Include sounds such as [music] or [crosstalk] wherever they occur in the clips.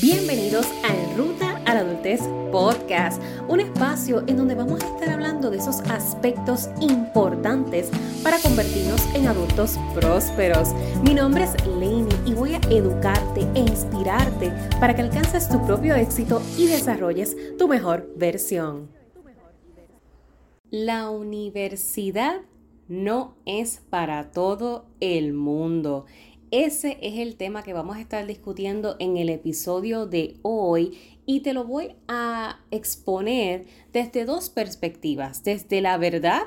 Bienvenidos a En Ruta a la Adultez Podcast, un espacio en donde vamos a estar hablando de esos aspectos importantes para convertirnos en adultos prósperos. Mi nombre es Lainey y voy a educarte e inspirarte para que alcances tu propio éxito y desarrolles tu mejor versión. La universidad no es para todo el mundo ese es el tema que vamos a estar discutiendo en el episodio de hoy y te lo voy a exponer desde dos perspectivas, desde la verdad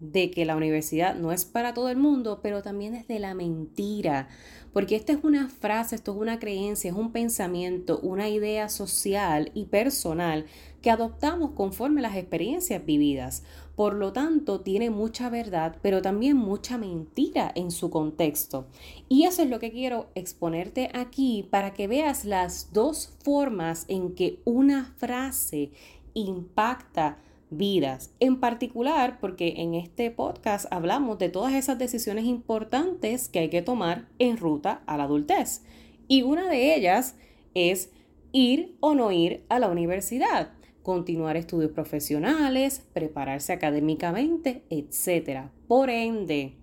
de que la universidad no es para todo el mundo, pero también desde la mentira, porque esta es una frase, esto es una creencia, es un pensamiento, una idea social y personal que adoptamos conforme las experiencias vividas. Por lo tanto, tiene mucha verdad, pero también mucha mentira en su contexto. Y eso es lo que quiero exponerte aquí para que veas las dos formas en que una frase impacta vidas. En particular, porque en este podcast hablamos de todas esas decisiones importantes que hay que tomar en ruta a la adultez. Y una de ellas es ir o no ir a la universidad continuar estudios profesionales, prepararse académicamente, etc. Por ende,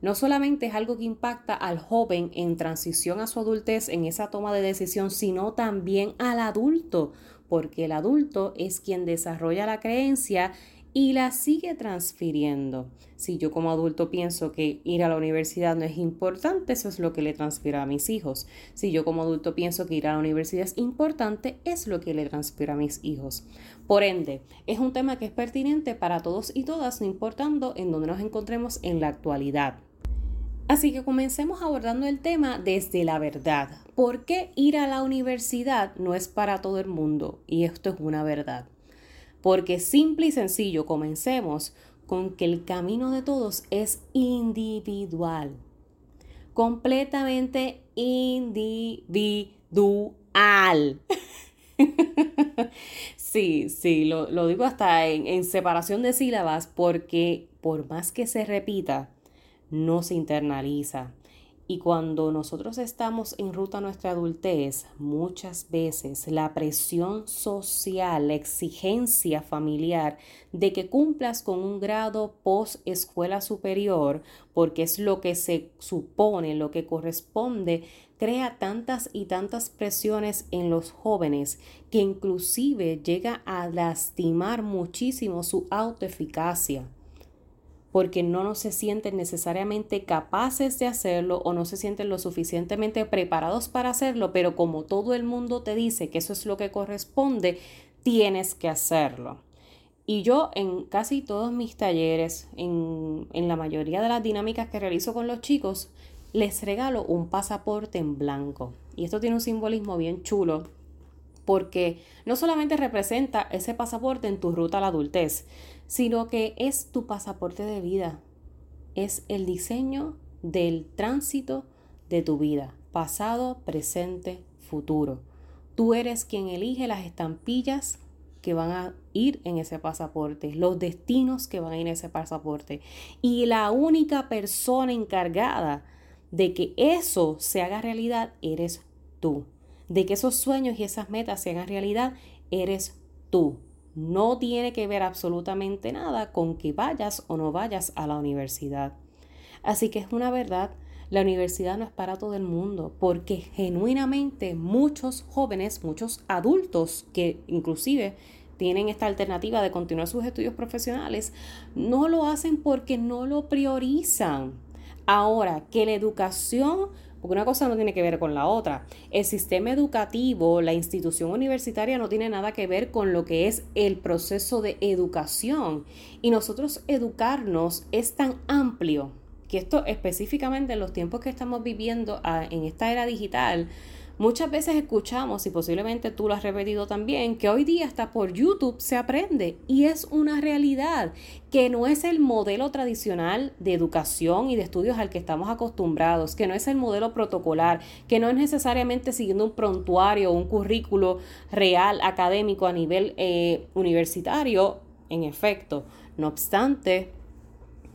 no solamente es algo que impacta al joven en transición a su adultez, en esa toma de decisión, sino también al adulto, porque el adulto es quien desarrolla la creencia y la sigue transfiriendo. Si yo como adulto pienso que ir a la universidad no es importante, eso es lo que le transfiero a mis hijos. Si yo como adulto pienso que ir a la universidad es importante, es lo que le transfiero a mis hijos. Por ende, es un tema que es pertinente para todos y todas, no importando en dónde nos encontremos en la actualidad. Así que comencemos abordando el tema desde la verdad. ¿Por qué ir a la universidad no es para todo el mundo? Y esto es una verdad. Porque simple y sencillo, comencemos con que el camino de todos es individual. Completamente individual. [laughs] sí, sí, lo, digo hasta en, separación de sílabas porque por más que se repita, no se internaliza. Y cuando nosotros estamos en ruta a nuestra adultez, muchas veces la presión social, la exigencia familiar de que cumplas con un grado post escuela superior, porque es lo que se supone, lo que corresponde, crea tantas y tantas presiones en los jóvenes que inclusive llega a lastimar muchísimo su autoeficacia porque no, se sienten necesariamente capaces de hacerlo o no se sienten lo suficientemente preparados para hacerlo, pero como todo el mundo te dice que eso es lo que corresponde, tienes que hacerlo. Y yo en casi todos mis talleres, en, en la mayoría de las dinámicas que realizo con los chicos, les regalo un pasaporte en blanco. Y esto tiene un simbolismo bien chulo porque no solamente representa ese pasaporte en tu ruta a la adultez, sino que es tu pasaporte de vida, es el diseño del tránsito de tu vida, pasado, presente, futuro. Tú eres quien elige las estampillas que van a ir en ese pasaporte, los destinos que van a ir en ese pasaporte. Y la única persona encargada de que eso se haga realidad eres tú de que esos sueños y esas metas se hagan realidad, eres tú. No tiene que ver absolutamente nada con que vayas o no vayas a la universidad. Así que es una verdad, la universidad no es para todo el mundo, porque genuinamente muchos jóvenes, muchos adultos que inclusive tienen esta alternativa de continuar sus estudios profesionales, no lo hacen porque no lo priorizan. Ahora, que la educación porque una cosa no tiene que ver con la otra. El sistema educativo, la institución universitaria no tiene nada que ver con lo que es el proceso de educación. Y nosotros educarnos es tan amplio que esto específicamente en los tiempos que estamos viviendo ah, en esta era digital, Muchas veces escuchamos, y posiblemente tú lo has repetido también, que hoy día hasta por YouTube se aprende y es una realidad que no es el modelo tradicional de educación y de estudios al que estamos acostumbrados, que no es el modelo protocolar, que no es necesariamente siguiendo un prontuario o un currículo real académico a nivel eh, universitario, en efecto. No obstante,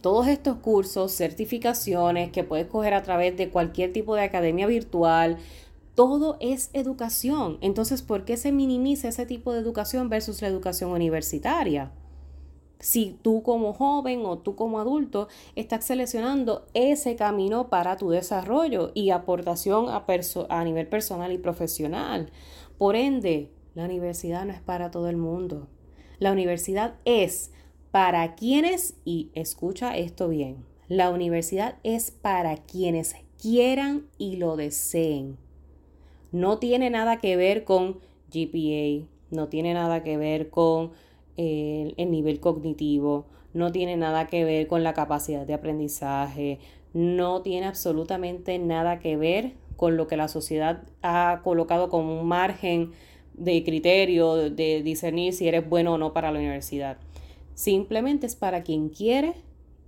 todos estos cursos, certificaciones que puedes coger a través de cualquier tipo de academia virtual, todo es educación. Entonces, ¿por qué se minimiza ese tipo de educación versus la educación universitaria? Si tú como joven o tú como adulto estás seleccionando ese camino para tu desarrollo y aportación a, nivel personal y profesional. Por ende, la universidad no es para todo el mundo. La universidad es para quienes, y escucha esto bien, la universidad es para quienes quieran y lo deseen. No tiene nada que ver con GPA, no tiene nada que ver con el, el nivel cognitivo, no tiene nada que ver con la capacidad de aprendizaje, no tiene absolutamente nada que ver con lo que la sociedad ha colocado como un margen de criterio de discernir si eres bueno o no para la universidad. Simplemente es para quien quiere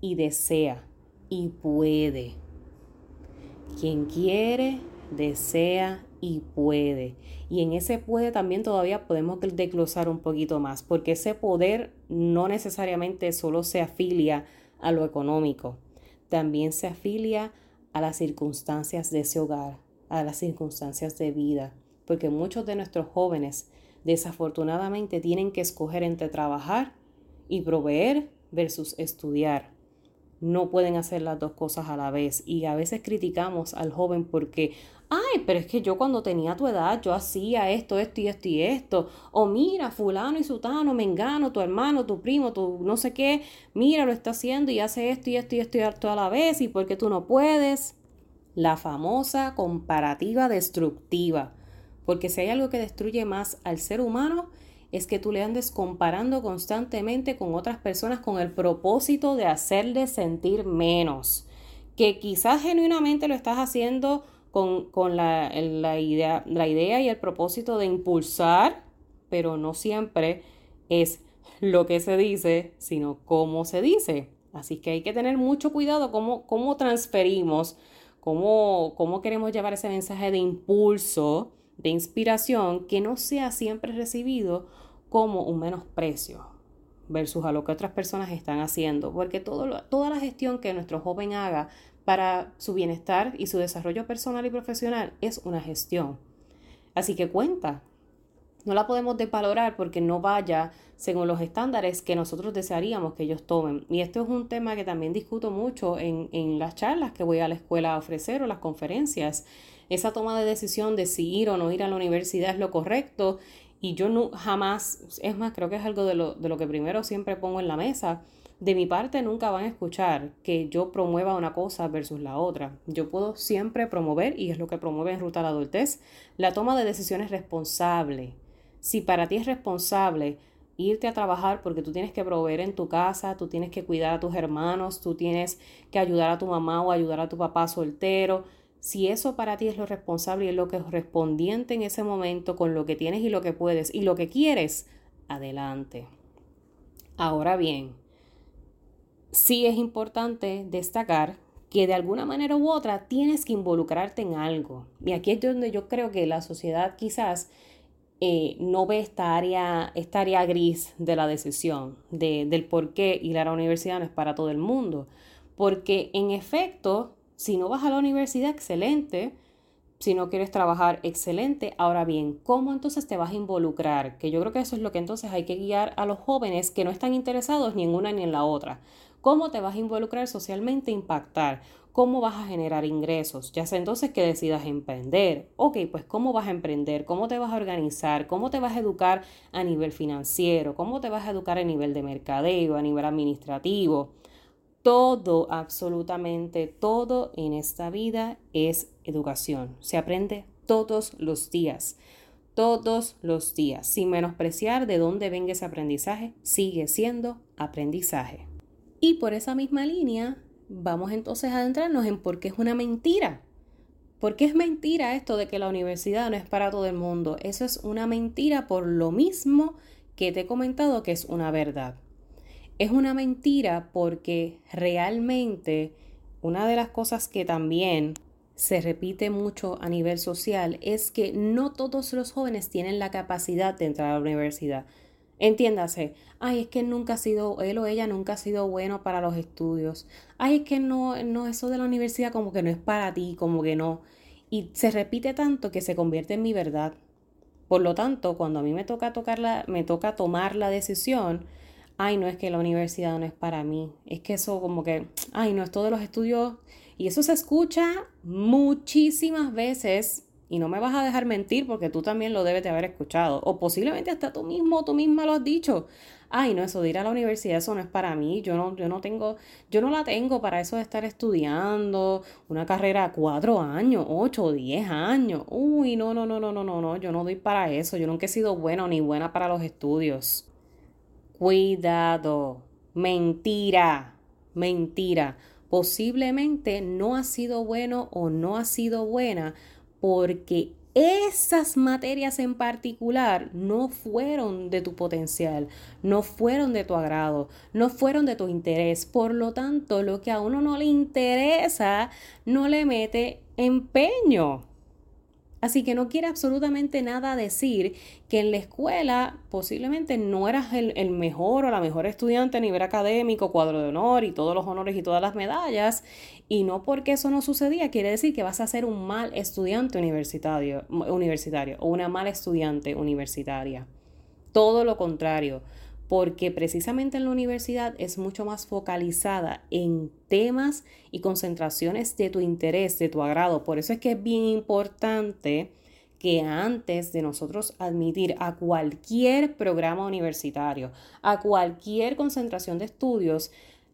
y desea y puede. Quien quiere, desea y puede. Y en ese puede también todavía podemos desglosar un poquito más, porque ese poder no necesariamente solo se afilia a lo económico, también se afilia a las circunstancias de ese hogar, a las circunstancias de vida, porque muchos de nuestros jóvenes desafortunadamente tienen que escoger entre trabajar y proveer versus estudiar no pueden hacer las dos cosas a la vez. Y a veces criticamos al joven porque, ay, pero es que yo cuando tenía tu edad, yo hacía esto, esto y esto y esto. O mira, fulano y sutano, mengano, tu hermano, tu primo, tu no sé qué, mira, lo está haciendo y hace esto y esto y esto y esto a la vez. ¿Y por qué tú no puedes? La famosa comparativa destructiva. Porque si hay algo que destruye más al ser humano, es que tú le andes comparando constantemente con otras personas con el propósito de hacerle sentir menos. Que quizás genuinamente lo estás haciendo con, la, la, idea, la idea y el propósito de impulsar, pero no siempre es lo que se dice, sino cómo se dice. Así que hay que tener mucho cuidado cómo, cómo transferimos, cómo, cómo queremos llevar ese mensaje de impulso, de inspiración, que no sea siempre recibido como un menosprecio versus a lo que otras personas están haciendo, porque todo toda la gestión que nuestro joven haga para su bienestar y su desarrollo personal y profesional es una gestión. Así que cuenta. No la podemos desvalorar porque no vaya según los estándares que nosotros desearíamos que ellos tomen. Y esto es un tema que también discuto mucho en, en las charlas que voy a la escuela a ofrecer o las conferencias. Esa toma de decisión de si ir o no ir a la universidad es lo correcto y yo no, jamás, es más, creo que es algo de lo, de lo que primero siempre pongo en la mesa. De mi parte nunca van a escuchar que yo promueva una cosa versus la otra. Yo puedo siempre promover, y es lo que promueve en Ruta a la Adultez, la toma de decisiones responsable. Si para ti es responsable irte a trabajar porque tú tienes que proveer en tu casa, tú tienes que cuidar a tus hermanos, tú tienes que ayudar a tu mamá o ayudar a tu papá soltero, si eso para ti es lo responsable y es lo que es respondiente en ese momento con lo que tienes y lo que puedes y lo que quieres, adelante. Ahora bien, sí es importante destacar que de alguna manera u otra tienes que involucrarte en algo. Y aquí es donde yo creo que la sociedad quizás eh, no ve esta área, esta área gris de la decisión, de, del por qué ir a la universidad no es para todo el mundo. Porque en efecto, si no vas a la universidad, excelente. Si no quieres trabajar, excelente. Ahora bien, ¿cómo entonces te vas a involucrar? Que yo creo que eso es lo que entonces hay que guiar a los jóvenes que no están interesados ni en una ni en la otra. ¿Cómo te vas a involucrar socialmente, impactar? ¿Cómo vas a generar ingresos? Ya sea entonces que decidas emprender. Ok, pues ¿cómo vas a emprender? ¿Cómo te vas a organizar? ¿Cómo te vas a educar a nivel financiero? ¿Cómo te vas a educar a nivel de mercadeo, a nivel administrativo? todo, absolutamente todo en esta vida es educación. Se aprende todos los días, todos los días, sin menospreciar de dónde venga ese aprendizaje, sigue siendo aprendizaje. Y por esa misma línea, vamos entonces a adentrarnos en por qué es una mentira. ¿Por qué es mentira esto de que la universidad no es para todo el mundo? Eso es una mentira por lo mismo que te he comentado que es una verdad. Es una mentira porque realmente una de las cosas que también se repite mucho a nivel social es que no todos los jóvenes tienen la capacidad de entrar a la universidad. Entiéndase, ay, es que nunca ha sido, él o ella nunca ha sido bueno para los estudios. Ay, es que no, no, eso de la universidad como que no es para ti, como que no. y se repite tanto que se convierte en mi verdad. Por lo tanto, cuando a mí me toca, tocar me toca tomar la decisión, ay, no es que la universidad no es para mí, es que eso como que, ay, no, es todos los estudios, y eso se escucha muchísimas veces, y no me vas a dejar mentir porque tú también lo debes de haber escuchado, o posiblemente hasta tú mismo, tú misma lo has dicho, ay, no, eso de ir a la universidad, eso no es para mí, yo no, yo no tengo, yo no la tengo para eso de estar estudiando una carrera cuatro años, ocho, diez años, uy, no, no, no, no, no, no, no, yo no doy para eso, yo nunca he sido bueno ni buena para los estudios. Cuidado, mentira, mentira. Posiblemente no ha sido bueno o no ha sido buena porque esas materias en particular no fueron de tu potencial, no fueron de tu agrado, no fueron de tu interés. Por lo tanto, lo que a uno no le interesa, no le mete empeño. Así que no quiere absolutamente nada decir que en la escuela posiblemente no eras el, el, mejor o la mejor estudiante a nivel académico, cuadro de honor y todos los honores y todas las medallas. Y no porque eso no sucedía quiere decir que vas a ser un mal estudiante universitario, universitario o una mala estudiante universitaria. Todo lo contrario porque precisamente en la universidad es mucho más focalizada en temas y concentraciones de tu interés, de tu agrado. Por eso es que es bien importante que antes de nosotros admitir a cualquier programa universitario, a cualquier concentración de estudios,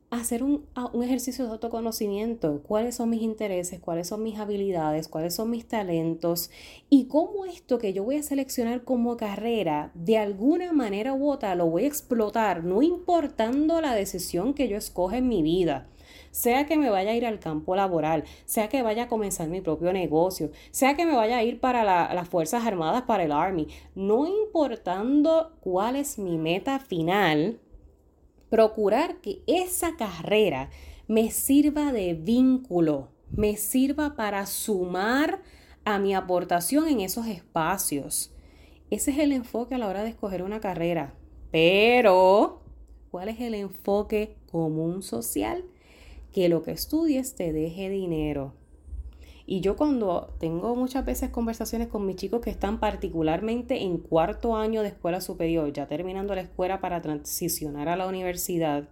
hacer un, un, ejercicio de autoconocimiento, cuáles son mis intereses, cuáles son mis habilidades, cuáles son mis talentos y cómo esto que yo voy a seleccionar como carrera, de alguna manera u otra lo voy a explotar, no importando la decisión que yo escoja en mi vida. Sea que me vaya a ir al campo laboral, sea que vaya a comenzar mi propio negocio, sea que me vaya a ir para las Fuerzas Armadas, para el Army, no importando cuál es mi meta final, procurar que esa carrera me sirva de vínculo, me sirva para sumar a mi aportación en esos espacios. Ese es el enfoque a la hora de escoger una carrera. Pero, ¿cuál es el enfoque común social? Que lo que estudies te deje dinero. Y yo cuando tengo muchas veces conversaciones con mis chicos que están particularmente en cuarto año de escuela superior, ya terminando la escuela para transicionar a la universidad,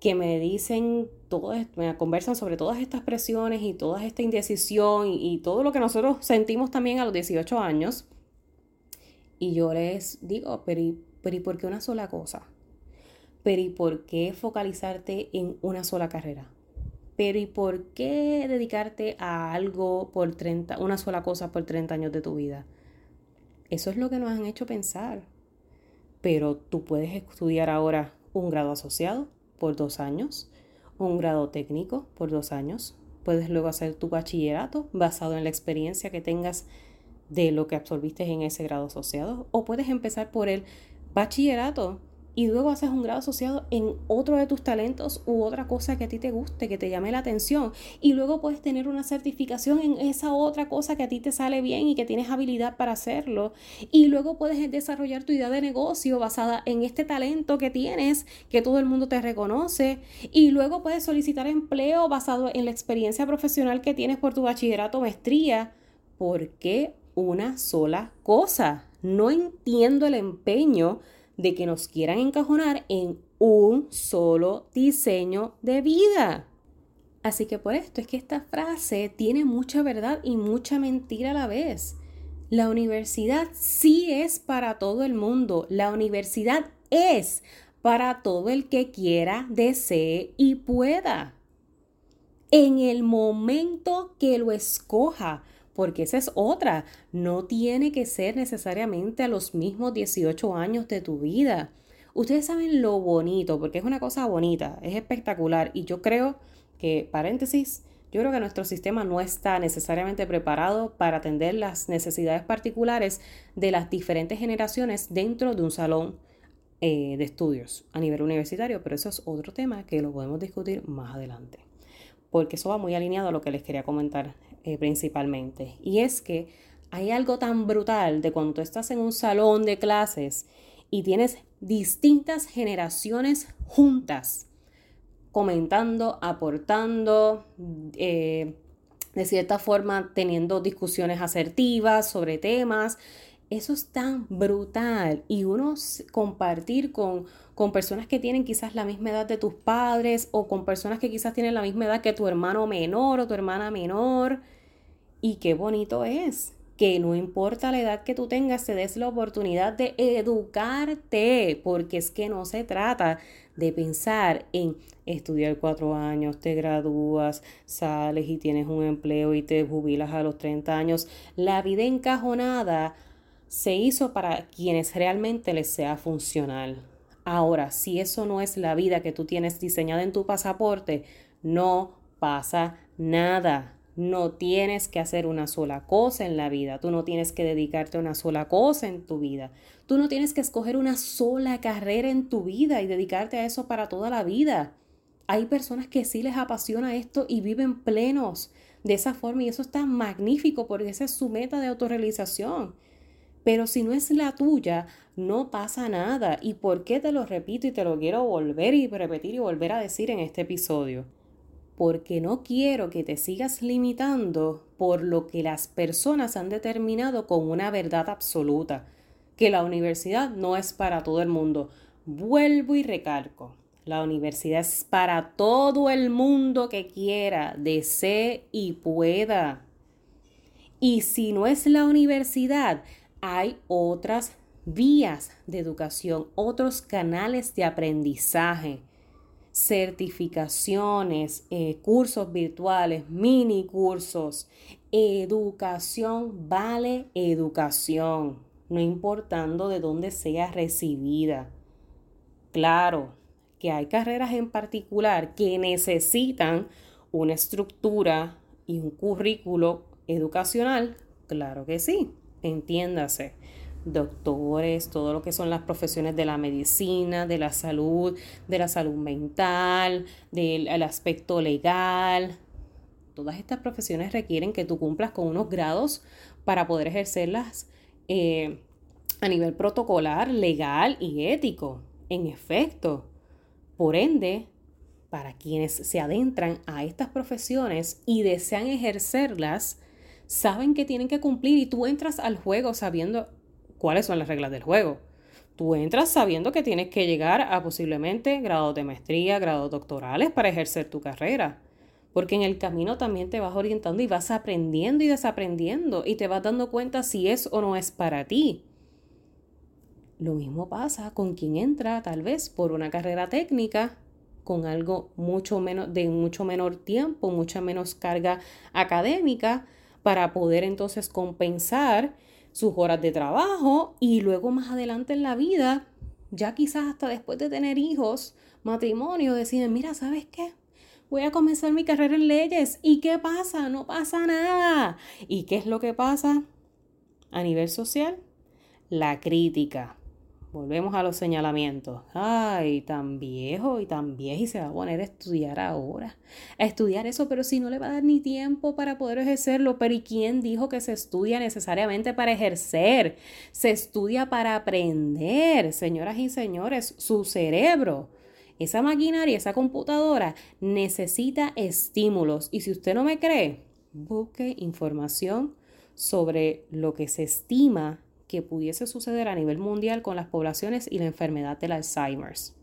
que me dicen, todo, me conversan sobre todas estas presiones y toda esta indecisión y, todo lo que nosotros sentimos también a los 18 años. Y yo les digo, pero ¿y, pero ¿y por qué una sola cosa? Pero ¿y por qué focalizarte en una sola carrera? Pero ¿y por qué dedicarte a algo por 30, una sola cosa por 30 años de tu vida? Eso es lo que nos han hecho pensar. Pero tú puedes estudiar ahora un grado asociado por dos años, un grado técnico por dos años. Puedes luego hacer tu bachillerato basado en la experiencia que tengas de lo que absorbiste en ese grado asociado. O puedes empezar por el bachillerato y luego haces un grado asociado en otro de tus talentos u otra cosa que a ti te guste, que te llame la atención. Y luego puedes tener una certificación en esa otra cosa que a ti te sale bien y que tienes habilidad para hacerlo. Y luego puedes desarrollar tu idea de negocio basada en este talento que tienes, que todo el mundo te reconoce. Y luego puedes solicitar empleo basado en la experiencia profesional que tienes por tu bachillerato o maestría. ¿Por qué una sola cosa? No entiendo el empeño de que nos quieran encajonar en un solo diseño de vida. Así que por esto es que esta frase tiene mucha verdad y mucha mentira a la vez. La universidad sí es para todo el mundo. La universidad es para todo el que quiera, desee y pueda. En el momento que lo escoja, porque esa es otra. No tiene que ser necesariamente a los mismos 18 años de tu vida. Ustedes saben lo bonito, porque es una cosa bonita, es espectacular y yo creo que, paréntesis, yo creo que nuestro sistema no está necesariamente preparado para atender las necesidades particulares de las diferentes generaciones dentro de un salón eh, de estudios a nivel universitario, pero eso es otro tema que lo podemos discutir más adelante, porque eso va muy alineado a lo que les quería comentar eh, principalmente. Y es que hay algo tan brutal de cuando estás en un salón de clases y tienes distintas generaciones juntas, comentando, aportando, eh, de cierta forma teniendo discusiones asertivas sobre temas. Eso es tan brutal y uno compartir con, con personas que tienen quizás la misma edad de tus padres o con personas que quizás tienen la misma edad que tu hermano menor o tu hermana menor. Y qué bonito es que no importa la edad que tú tengas, te des la oportunidad de educarte, porque es que no se trata de pensar en estudiar cuatro años, te gradúas, sales y tienes un empleo y te jubilas a los 30 años. La vida encajonada se hizo para quienes realmente les sea funcional. Ahora, si eso no es la vida que tú tienes diseñada en tu pasaporte, no pasa nada. No tienes que hacer una sola cosa en la vida, tú no tienes que dedicarte a una sola cosa en tu vida, tú no tienes que escoger una sola carrera en tu vida y dedicarte a eso para toda la vida. Hay personas que sí les apasiona esto y viven plenos de esa forma y eso está magnífico porque esa es su meta de autorrealización. Pero si no es la tuya, no pasa nada. ¿Y por qué te lo repito y te lo quiero volver y repetir y volver a decir en este episodio? porque no quiero que te sigas limitando por lo que las personas han determinado con una verdad absoluta, que la universidad no es para todo el mundo. Vuelvo y recalco, la universidad es para todo el mundo que quiera, desee y pueda. Y si no es la universidad, hay otras vías de educación, otros canales de aprendizaje certificaciones, eh, cursos virtuales, mini cursos. Educación vale educación, no importando de dónde sea recibida. Claro que hay carreras en particular que necesitan una estructura y un currículo educacional. Claro que sí, entiéndase doctores, todo lo que son las profesiones de la medicina, de la salud, de la salud mental, del aspecto legal. Todas estas profesiones requieren que tú cumplas con unos grados para poder ejercerlas eh, a nivel protocolar, legal y ético. En efecto, por ende, para quienes se adentran a estas profesiones y desean ejercerlas, saben que tienen que cumplir y tú entras al juego sabiendo cuáles son las reglas del juego. Tú entras sabiendo que tienes que llegar a posiblemente grados de maestría, grados doctorales para ejercer tu carrera. Porque en el camino también te vas orientando y vas aprendiendo y desaprendiendo y te vas dando cuenta si es o no es para ti. Lo mismo pasa con quien entra tal vez por una carrera técnica con algo mucho menos de mucho menor tiempo, mucha menos carga académica para poder entonces compensar sus horas de trabajo y luego más adelante en la vida, ya quizás hasta después de tener hijos, matrimonio, deciden, mira, ¿sabes qué? Voy a comenzar mi carrera en leyes. ¿Y qué pasa? No pasa nada. ¿Y qué es lo que pasa a nivel social? La crítica. Volvemos a los señalamientos. Ay, tan viejo y tan viejo y se va a poner a estudiar ahora. A estudiar eso, pero si no le va a dar ni tiempo para poder ejercerlo. Pero ¿y quién dijo que se estudia necesariamente para ejercer? Se estudia para aprender, señoras y señores, su cerebro. Esa maquinaria, esa computadora necesita estímulos. Y si usted no me cree, busque información sobre lo que se estima que pudiese suceder a nivel mundial con las poblaciones y la enfermedad del Alzheimer's.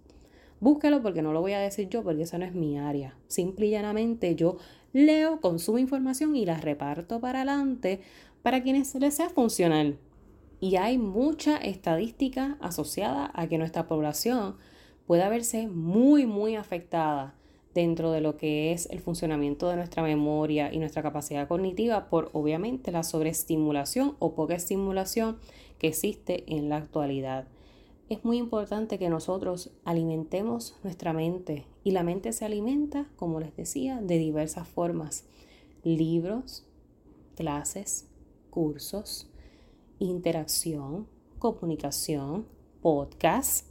Búsquelo porque no lo voy a decir yo, porque esa no es mi área. Simple y llanamente yo leo, consumo información y la reparto para adelante para quienes les sea funcional. Y hay mucha estadística asociada a que nuestra población pueda verse muy, muy afectada dentro de lo que es el funcionamiento de nuestra memoria y nuestra capacidad cognitiva por obviamente la sobreestimulación o poca estimulación que existe en la actualidad. Es muy importante que nosotros alimentemos nuestra mente y la mente se alimenta, como les decía, de diversas formas. Libros, clases, cursos, interacción, comunicación, podcast,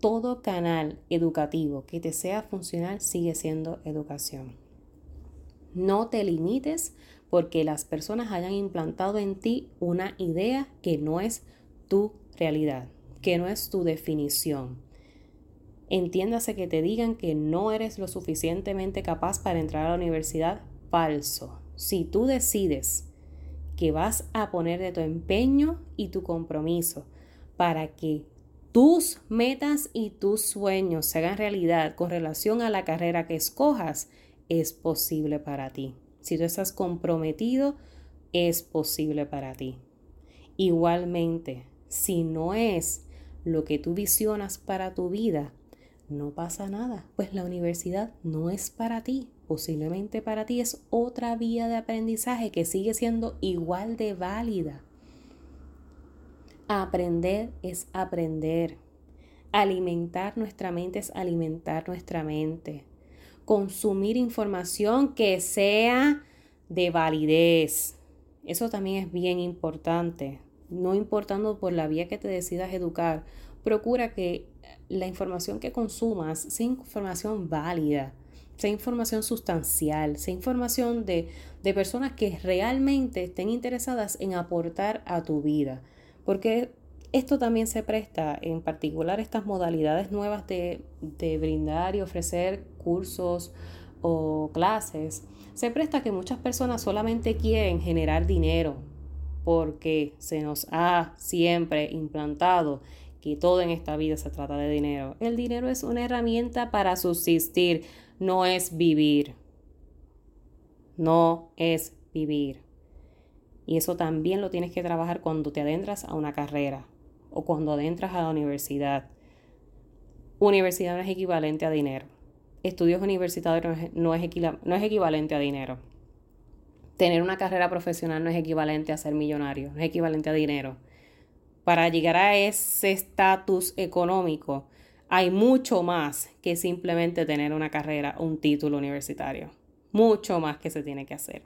todo canal educativo que te sea funcional sigue siendo educación. No te limites porque las personas hayan implantado en ti una idea que no es tu realidad, que no es tu definición. Entiéndase que te digan que no eres lo suficientemente capaz para entrar a la universidad falso. Si tú decides que vas a poner de tu empeño y tu compromiso para que tus metas y tus sueños se hagan realidad con relación a la carrera que escojas, es posible para ti. Si tú estás comprometido, es posible para ti. Igualmente, si no es lo que tú visionas para tu vida, no pasa nada, pues la universidad no es para ti. Posiblemente para ti es otra vía de aprendizaje que sigue siendo igual de válida. Aprender es aprender. Alimentar nuestra mente es alimentar nuestra mente. Consumir información que sea de validez. Eso también es bien importante. No importando por la vía que te decidas educar, procura que la información que consumas sea información válida, sea información sustancial, sea información de, de personas que realmente estén interesadas en aportar a tu vida. Porque esto también se presta, en particular estas modalidades nuevas de, de brindar y ofrecer cursos o clases, se presta que muchas personas solamente quieren generar dinero porque se nos ha siempre implantado que todo en esta vida se trata de dinero. El dinero es una herramienta para subsistir, no es vivir. No es vivir. Y eso también lo tienes que trabajar cuando te adentras a una carrera o cuando adentras a la universidad. Universidad no es equivalente a dinero. Estudios universitarios no es, no es equivalente a dinero. Tener una carrera profesional no es equivalente a ser millonario, no es equivalente a dinero para llegar a ese estatus económico, hay mucho más que simplemente tener una carrera, un título universitario. Mucho más que se tiene que hacer.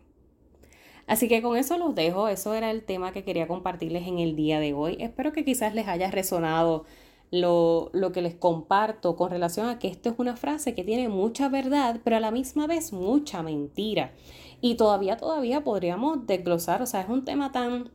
Así que con eso los dejo. Eso era el tema que quería compartirles en el día de hoy. Espero que quizás les haya resonado lo, lo, que les comparto con relación a que esto es una frase que tiene mucha verdad, pero a la misma vez mucha mentira. Y todavía, todavía podríamos desglosar, o sea, es un tema tan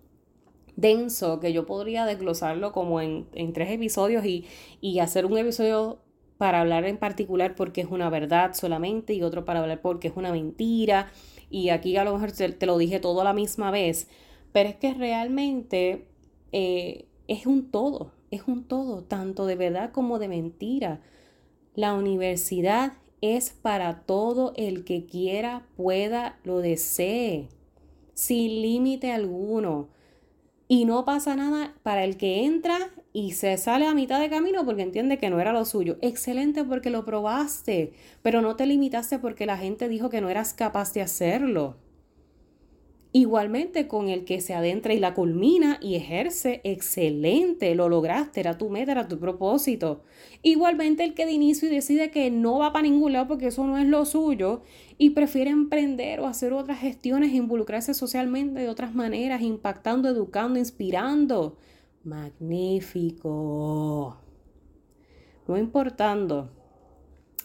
denso que yo podría desglosarlo como en, tres episodios y, y hacer un episodio para hablar en particular porque es una verdad solamente y otro para hablar porque es una mentira. Y aquí a lo mejor te, lo dije todo a la misma vez, pero es que realmente eh, es un todo, es un todo, tanto de verdad como de mentira. La universidad es para todo el que quiera, pueda, lo desee, sin límite alguno. Y no pasa nada para el que entra y se sale a mitad de camino porque entiende que no era lo suyo. Excelente porque lo probaste, pero no te limitaste porque la gente dijo que no eras capaz de hacerlo. Igualmente con el que se adentra y la culmina y ejerce, excelente, lo lograste, era tu meta, era tu propósito. Igualmente el que de inicio y decide que no va para ningún lado porque eso no es lo suyo y prefiere emprender o hacer otras gestiones, involucrarse socialmente de otras maneras, impactando, educando, inspirando. Magnífico. No importando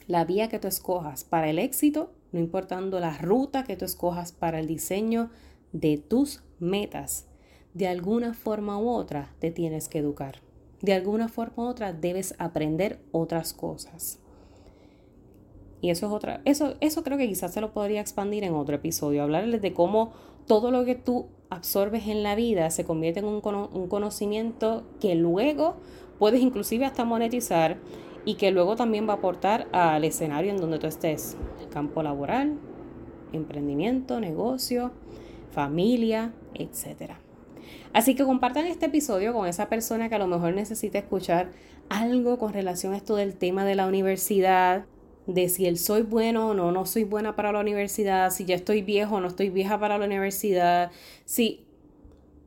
la vía que tú escojas para el éxito, no importando la ruta que tú escojas para el diseño de tus metas, de alguna forma u otra te tienes que educar. De alguna forma u otra debes aprender otras cosas. Y eso es otra, eso, eso creo que quizás se lo podría expandir en otro episodio, hablarles de cómo todo lo que tú absorbes en la vida se convierte en un, conocimiento que luego puedes inclusive hasta monetizar y que luego también va a aportar al escenario en donde tú estés, campo laboral, emprendimiento, negocio, familia, etc. Así que compartan este episodio con esa persona que a lo mejor necesita escuchar algo con relación a esto del tema de la universidad, de si el soy bueno o no, no soy buena para la universidad, si ya estoy viejo o no estoy vieja para la universidad. Sí,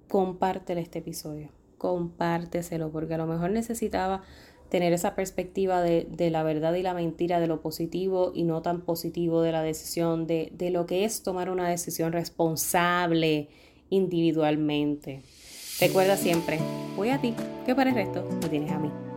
compártele este episodio, compárteselo, porque a lo mejor necesitaba tener esa perspectiva de, la verdad y la mentira, de lo positivo y no tan positivo de la decisión, de, de lo que es tomar una decisión responsable individualmente. Recuerda siempre, voy a ti, que para el resto me tienes a mí.